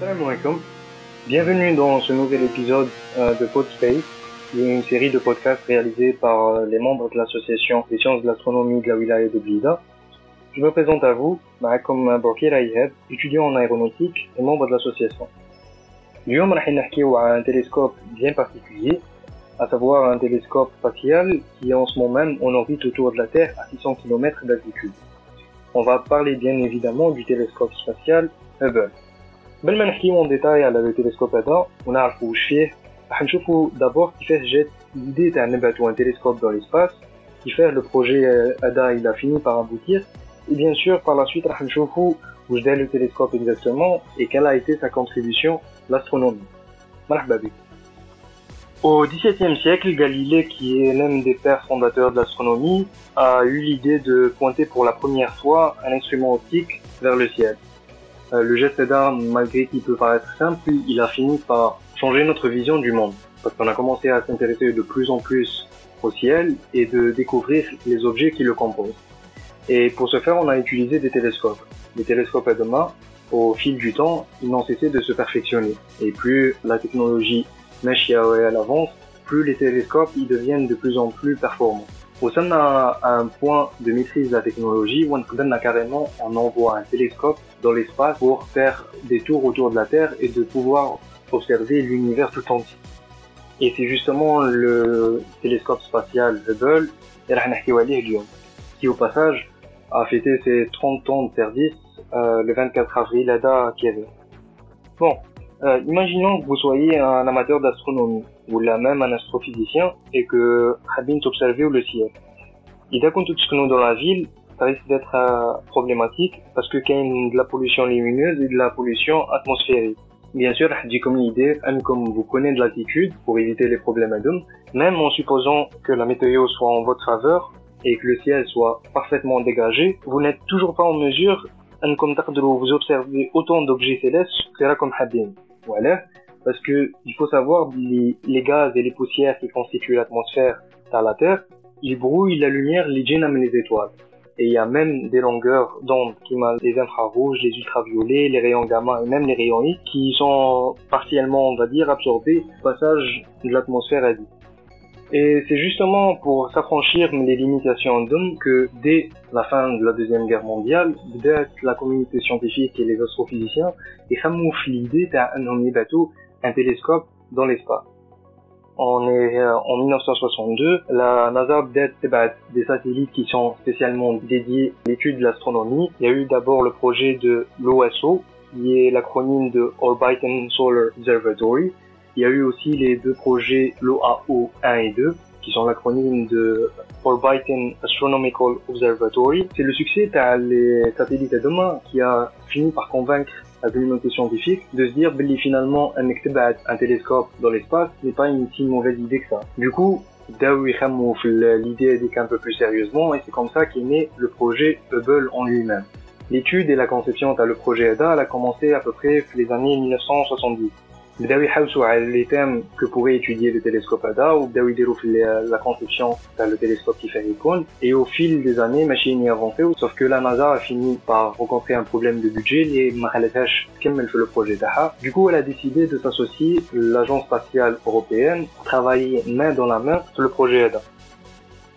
Salam alaikum. Bienvenue dans ce nouvel épisode euh, de Podspace, qui est une série de podcasts réalisés par euh, les membres de l'association des sciences de l'astronomie de la wilaya de Blida. Je me présente à vous, معكم Borkir Ayhed, étudiant en aéronautique et membre de l'association. اليوم راح نحكيو un télescope bien particulier, à savoir un télescope spatial qui en ce moment en orbite autour de la Terre à 600 km d'altitude. On va parler bien évidemment du télescope spatial Hubble. قبل ما نحكيو en détail على le télescope هذا ونعرفوا واش فيه راح نشوفوا d'abord كيفاش جات l'idée تاع نبعثوا un télescope dans l'espace كيفاش le projet هذا il a fini par aboutir et bien sûr par la suite راح نشوفوا واش دار le télescope exactement et quelle a été sa contribution à l'astronomie. مرحبا بك. Au XVIIe siècle, Galilée, qui est l'un des pères fondateurs de l'astronomie, a eu l'idée de pointer pour la première fois un instrument optique vers le ciel. Euh, le geste d'art, malgré qu'il peut paraître simple, il a fini par changer notre vision du monde. Parce qu'on a commencé à s'intéresser de plus en plus au ciel et de découvrir les objets qui le composent. Et pour ce faire, on a utilisé des télescopes. Les télescopes à demain, au fil du temps, ils n'ont cessé de se perfectionner. Et plus la technologie machia à l'avance, plus les télescopes ils deviennent de plus en plus performants. Au sein d'un point de maîtrise de la technologie, on a carrément on envoie un télescope dans l'espace pour faire des tours autour de la Terre et de pouvoir observer l'univers tout entier. Et c'est justement le télescope spatial Hubble qui au passage a fêté ses 30 ans de service euh, le 24 avril à Kiev. Bon, euh, imaginons que vous soyez un amateur d'astronomie, ou là même un astrophysicien, et que habite observer le ciel. Il a tout ce que nous dans la ville, ça risque d'être euh, problématique parce que qu'il y a de la pollution lumineuse et de la pollution atmosphérique. Bien sûr, j'ai comme idée, comme vous connaissez de l'altitude pour éviter les problèmes même en supposant que la météo soit en votre faveur et que le ciel soit parfaitement dégagé, vous n'êtes toujours pas en mesure, comme vous observez autant d'objets célestes que comme habine parce que il faut savoir les, gaz et les poussières qui constituent l'atmosphère sur la Terre, ils brouillent la lumière, les djinns les étoiles. Et il y a même des longueurs d'onde, qui les infrarouges, les ultraviolets, les rayons gamma et même les rayons X, qui sont partiellement, on va dire, absorbés au passage de l'atmosphère à vie. Et c'est justement pour s'affranchir des limitations d'hommes que dès la fin de la Deuxième Guerre mondiale, dès la communauté scientifique et les astrophysiciens, ont l'idée d'un bateau, un télescope dans l'espace. Euh, en 1962, la NASA a des satellites qui sont spécialement dédiés à l'étude de l'astronomie. Il y a eu d'abord le projet de l'OSO, qui est l'acronyme de Orbiting Solar Observatory, il y a eu aussi les deux projets LOAO 1 et 2, qui sont l'acronyme de Orbiting Astronomical Observatory. C'est le succès des satellites de demain qui a fini par convaincre la communauté scientifique de se dire que finalement un télescope dans l'espace n'est pas une si mauvaise idée que ça. Du coup, l'idée un peu plus sérieusement et c'est comme ça qu'est né le projet Hubble en lui-même. L'étude et la conception de le projet ADA a commencé à peu près les années 1970. بداو يحوسوا على les thèmes que pourrait étudier le télescope هذا وبداو يديروا في la conception تاع le télescope كيفاه يكون et au fil des années ماشي ني avancé sauf que la NASA a fini par rencontrer un problème de budget اللي ما خلاتهاش تكمل في le projet تاعها du coup elle a décidé de s'associer l'agence spatiale européenne pour travailler main dans la main sur le projet هذا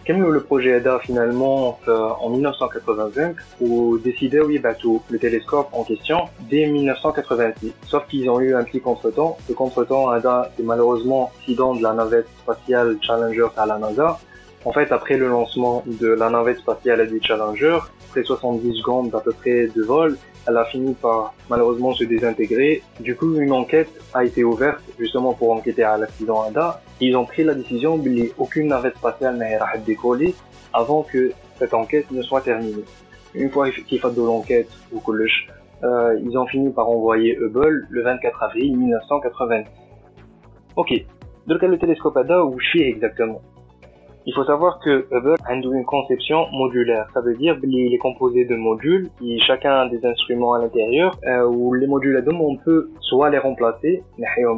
comme le projet ADA finalement en 1985 ou décidé oui bateau le télescope en question dès 1986 sauf qu'ils ont eu un petit contretemps. Le contretemps ADA est malheureusement accident de la navette spatiale Challenger à la NASA. En fait après le lancement de la navette spatiale AD Challenger après 70 secondes d'à peu près de vol elle a fini par malheureusement se désintégrer. Du coup, une enquête a été ouverte justement pour enquêter à l'accident ADA. Ils ont pris la décision qu'aucune navette spatiale n'ait décoller avant que cette enquête ne soit terminée. Une fois qu'ils fait de l'enquête au collège, euh, ils ont fini par envoyer Hubble le 24 avril 1980. Ok, donc le télescope ADA, je suis exactement? Il faut savoir que Hubble a une conception modulaire. Ça veut dire qu'il est composé de modules, qui chacun a des instruments à l'intérieur, euh, où les modules à on peut soit les remplacer,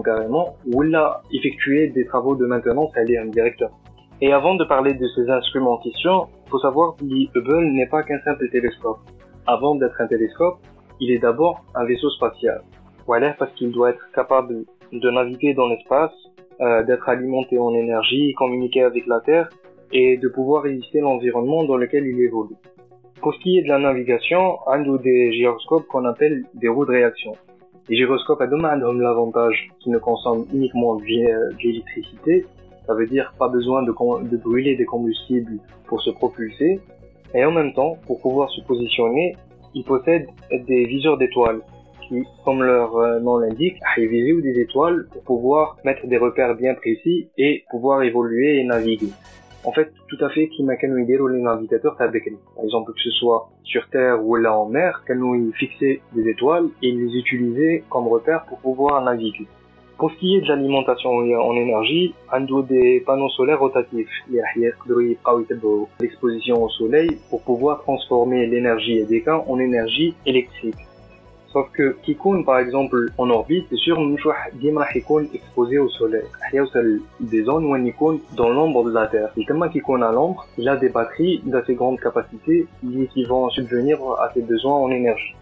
carrément, ou là effectuer des travaux de maintenance à directeur. Et avant de parler de ces instruments en question, faut savoir que Hubble n'est pas qu'un simple télescope. Avant d'être un télescope, il est d'abord un vaisseau spatial. Voilà, parce qu'il doit être capable de naviguer dans l'espace, d'être alimenté en énergie, communiquer avec la Terre et de pouvoir résister l'environnement dans lequel il évolue. Pour ce qui est de la navigation, un des gyroscopes qu'on appelle des roues de réaction. Les gyroscopes à ont l'avantage qu'ils ne consomment uniquement de l'électricité, ça veut dire pas besoin de, de brûler des combustibles pour se propulser, et en même temps, pour pouvoir se positionner, ils possèdent des viseurs d'étoiles qui, comme leur euh, nom l'indique, visent des étoiles pour pouvoir mettre des repères bien précis et pouvoir évoluer et naviguer. En fait, tout à fait, qui m'a les navigateurs Par exemple, que ce soit sur Terre ou là en mer, nous fixer des étoiles et les utiliser comme repères pour pouvoir naviguer. Pour ce qui est de l'alimentation en énergie, un des panneaux solaires rotatifs, l'exposition au soleil pour pouvoir transformer l'énergie EDK en énergie électrique. Sauf que Kikun, par exemple, en orbite, c'est sûr, Dimra Kikun exposé au soleil. Il y a des zones où Nikon dans l'ombre de la Terre. Et tellement Kikun à l'ombre, il a des batteries d'assez grande capacité qui vont subvenir à ses besoins en énergie.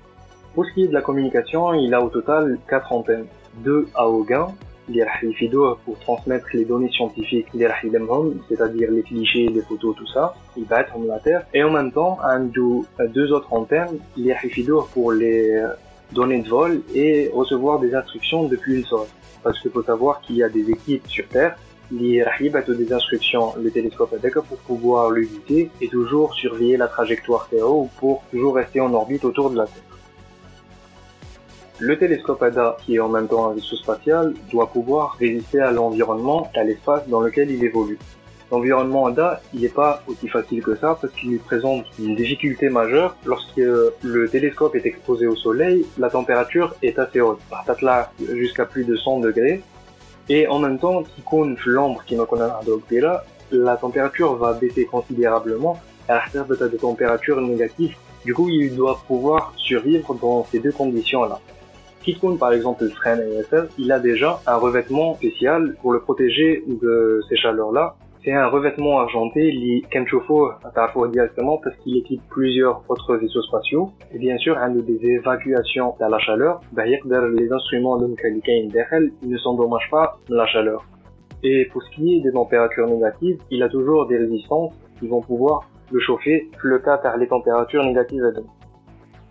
Pour ce qui est de la communication, il a au total 4 antennes. Deux à Auguin, pour transmettre les données scientifiques c'est-à-dire les clichés, les photos, tout ça, il va être la Terre. Et en même temps, un, deux autres antennes, pour les donner de vol et recevoir des instructions depuis le sol. Parce qu'il faut savoir qu'il y a des équipes sur Terre qui ont des instructions, le télescope ADECA pour pouvoir le guider et toujours surveiller la trajectoire Terre pour toujours rester en orbite autour de la Terre. Le télescope ADA, qui est en même temps un vaisseau spatial, doit pouvoir résister à l'environnement, à l'espace dans lequel il évolue. L'environnement ADA, il n'est pas aussi facile que ça parce qu'il présente une difficulté majeure. Lorsque le télescope est exposé au soleil, la température est assez haute. là jusqu'à plus de 100 degrés. Et en même temps, compte l'ombre qui connaît là, la température va baisser considérablement à la de de température négative. Du coup, il doit pouvoir survivre dans ces deux conditions-là. Quiconque par exemple le ASR, il a déjà un revêtement spécial pour le protéger de ces chaleurs-là c'est un revêtement argenté lié Kemchofo à directement parce qu'il équipe plusieurs autres vaisseaux spatiaux. Et bien sûr, un des évacuations à la chaleur, les instruments de ne s'endommagent pas la chaleur. Et pour ce qui est des températures négatives, il a toujours des résistances qui vont pouvoir le chauffer le cas par les températures négatives.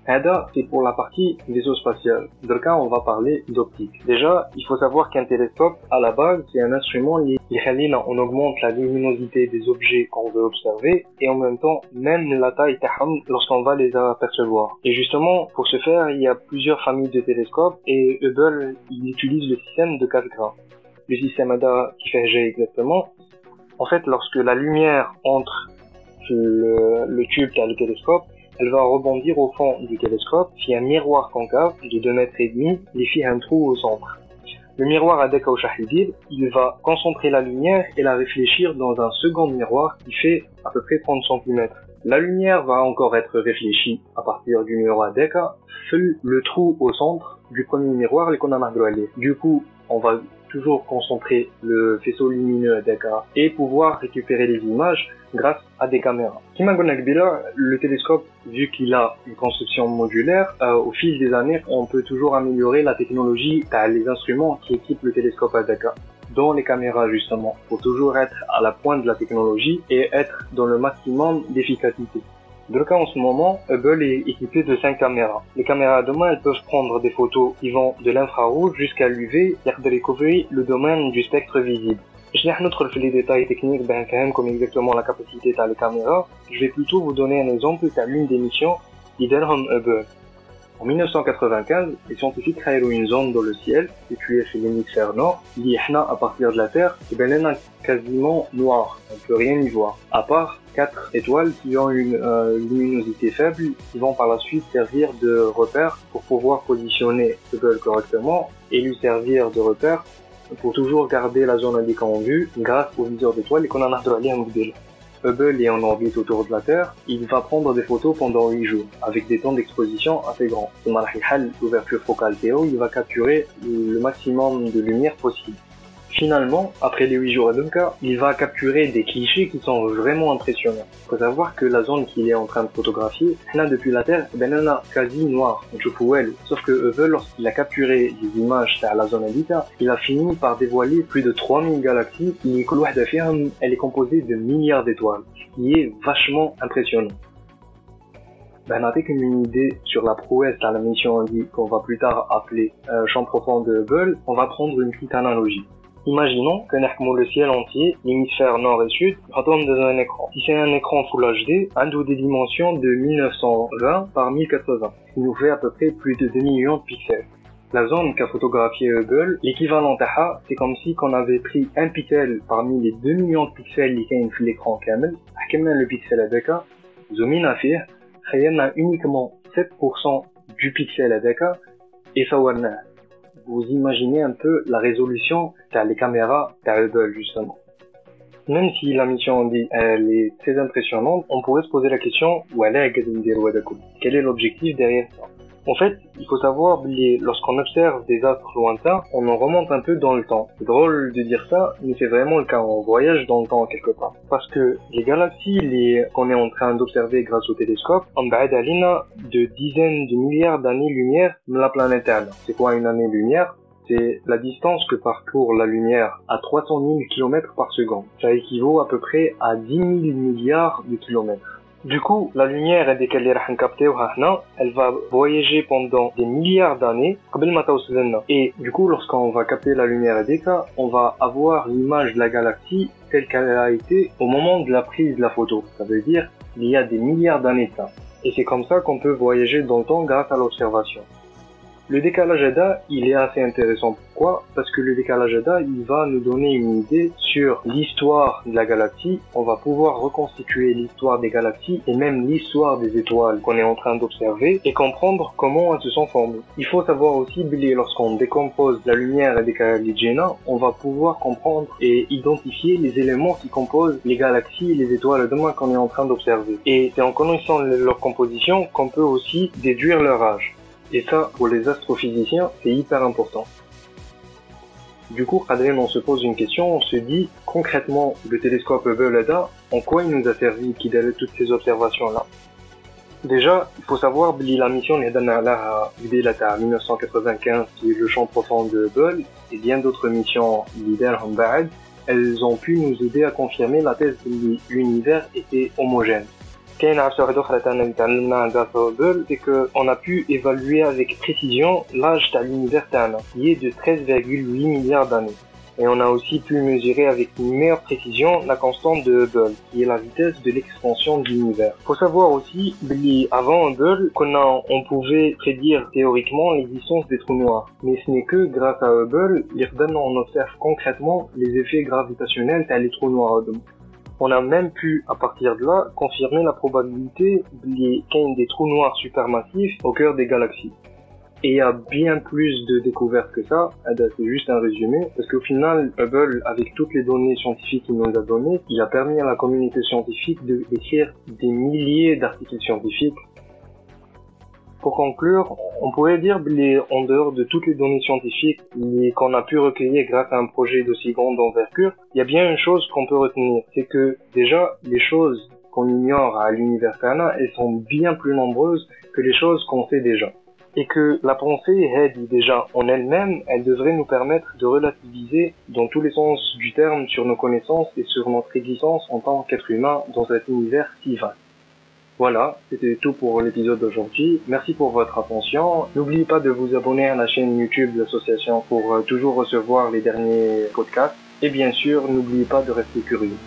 ADA, c'est pour la partie vaisseau spatial. Dans le cas, on va parler d'optique. Déjà, il faut savoir qu'un télescope, à la base, c'est un instrument qui on augmente la luminosité des objets qu'on veut observer et en même temps, même la taille lorsqu'on va les apercevoir. Et justement, pour ce faire, il y a plusieurs familles de télescopes et Hubble, il utilise le système de 4 gras. Le système ADA qui fait G exactement. En fait, lorsque la lumière entre le, le tube dans le télescope, elle va rebondir au fond du télescope via un miroir concave de 2 mètres et demi, un trou au centre. Le miroir à Shahidil, il va concentrer la lumière et la réfléchir dans un second miroir qui fait à peu près 30 cm. La lumière va encore être réfléchie à partir du miroir Deka, seul le trou au centre du premier miroir, les Du coup, on va toujours concentrer le faisceau lumineux Deka et pouvoir récupérer les images grâce à des caméras. le télescope, vu qu'il a une construction modulaire, euh, au fil des années, on peut toujours améliorer la technologie, les instruments qui équipent le télescope Adeka dont les caméras justement, pour toujours être à la pointe de la technologie et être dans le maximum d'efficacité le cas en ce moment, Hubble est équipé de 5 caméras. Les caméras de main, peuvent prendre des photos qui vont de l'infrarouge jusqu'à l'UV, et de recouvrir le domaine du spectre visible. Je n'ai pas في les détails techniques ben comme exactement la capacité des caméras. Je vais plutôt vous donner un exemple de l'une des missions qui Hubble. En 1995, les scientifiques créent une zone dans le ciel, située chez l'hémisphère nord, qui à partir de la Terre, et est quasiment noir, on ne peut rien y voir, à part quatre étoiles qui ont une euh, luminosité faible, qui vont par la suite servir de repère pour pouvoir positionner Hubble correctement et lui servir de repère pour toujours garder la zone indiquée en vue grâce au viseur d'étoiles et qu'on en a modèle. Hubble est en orbite autour de la Terre, il va prendre des photos pendant 8 jours, avec des temps d'exposition assez grands. L'ouverture focale Théo, il va capturer le maximum de lumière possible. Finalement, après les 8 jours à Dunka, il va capturer des clichés qui sont vraiment impressionnants. Faut savoir que la zone qu'il est en train de photographier, là depuis la Terre, ben elle a quasi noire, sauf que Hubble, lorsqu'il a capturé les images à la zone Habita, il a fini par dévoiler plus de 3000 galaxies, et elle est composée de milliards d'étoiles, ce qui est vachement impressionnant. Ben, avec une idée sur la prouesse à la mission qu'on va plus tard appeler euh, champ profond de Hubble, on va prendre une petite analogie. Imaginons que nous le ciel entier, l'hémisphère nord et sud, retourne dans un écran. Si c'est un écran Full HD, un dos des dimensions de 1920 par 1080, ce qui nous fait à peu près plus de 2 millions de pixels. La zone qu'a photographié Hubble, l'équivalent d'AHA, c'est comme si on avait pris un pixel parmi les 2 millions de pixels qui sont sur l'écran kamel, le pixel avec zoom in à faire, a uniquement 7% du pixel avec et ça vous imaginez un peu la résolution car les caméras Hubble justement. Même si la mission est très impressionnante, on pourrait se poser la question où elle est Quel est l'objectif derrière ça? En fait, il faut savoir, lorsqu'on observe des astres lointains, on en remonte un peu dans le temps. C'est drôle de dire ça, mais c'est vraiment le cas. On voyage dans le temps quelque part. Parce que les galaxies qu'on est en train d'observer grâce au télescope, d'Alina de dizaines de milliards d'années-lumière la planète. C'est quoi une année-lumière? C'est la distance que parcourt la lumière à 300 000 km par seconde. Ça équivaut à peu près à 10 000 milliards de kilomètres. Du coup, la lumière elle va voyager pendant des milliards d'années et du coup, lorsqu'on va capter la lumière on va avoir l'image de la galaxie telle qu'elle a été au moment de la prise de la photo. Ça veut dire qu'il y a des milliards d'années de ça. Et c'est comme ça qu'on peut voyager dans le temps grâce à l'observation. Le décalage ADA, il est assez intéressant. Pourquoi? Parce que le décalage ADA, il va nous donner une idée sur l'histoire de la galaxie. On va pouvoir reconstituer l'histoire des galaxies et même l'histoire des étoiles qu'on est en train d'observer et comprendre comment elles se sont formées. Il faut savoir aussi, Billy, lorsqu'on décompose la lumière et des Jenna, on va pouvoir comprendre et identifier les éléments qui composent les galaxies et les étoiles demain qu'on est en train d'observer. Et c'est en connaissant leur composition qu'on peut aussi déduire leur âge. Et ça, pour les astrophysiciens, c'est hyper important. Du coup, Adrien, on se pose une question, on se dit concrètement, le télescope Hubble en quoi il nous a servi qu'il ait toutes ces observations-là? Déjà, il faut savoir que la mission de à 1995, qui le champ profond de Hubble, et bien d'autres missions leader elles ont pu nous aider à confirmer la thèse que l'univers était homogène. كاين عبسه d'autre اخرى تعلمنا c'est que on a pu évaluer avec précision l'âge de l'univers qui est de 13,8 milliards d'années et on a aussi pu mesurer avec une meilleure précision la constante de Hubble, qui est la vitesse de l'expansion de l'univers. Faut savoir aussi, avant Hubble, qu'on on pouvait prédire théoriquement l'existence des trous noirs. Mais ce n'est que grâce à Hubble, on observe concrètement les effets gravitationnels des trous noirs on a même pu, à partir de là, confirmer la probabilité qu'il des trous noirs supermassifs au cœur des galaxies. Et il y a bien plus de découvertes que ça, eh ben, c'est juste un résumé, parce qu'au final, Hubble, avec toutes les données scientifiques qu'il nous a données, il a permis à la communauté scientifique d'écrire des milliers d'articles scientifiques pour conclure, on pourrait dire en dehors de toutes les données scientifiques qu'on a pu recueillir grâce à un projet d'aussi grande envergure, il y a bien une chose qu'on peut retenir, c'est que déjà les choses qu'on ignore à l'univers Kana, elles sont bien plus nombreuses que les choses qu'on sait déjà. Et que la pensée aide déjà en elle-même, elle devrait nous permettre de relativiser dans tous les sens du terme sur nos connaissances et sur notre existence en tant qu'être humain dans cet univers si vaste. Voilà, c'était tout pour l'épisode d'aujourd'hui. Merci pour votre attention. N'oubliez pas de vous abonner à la chaîne YouTube de l'association pour euh, toujours recevoir les derniers podcasts. Et bien sûr, n'oubliez pas de rester curieux.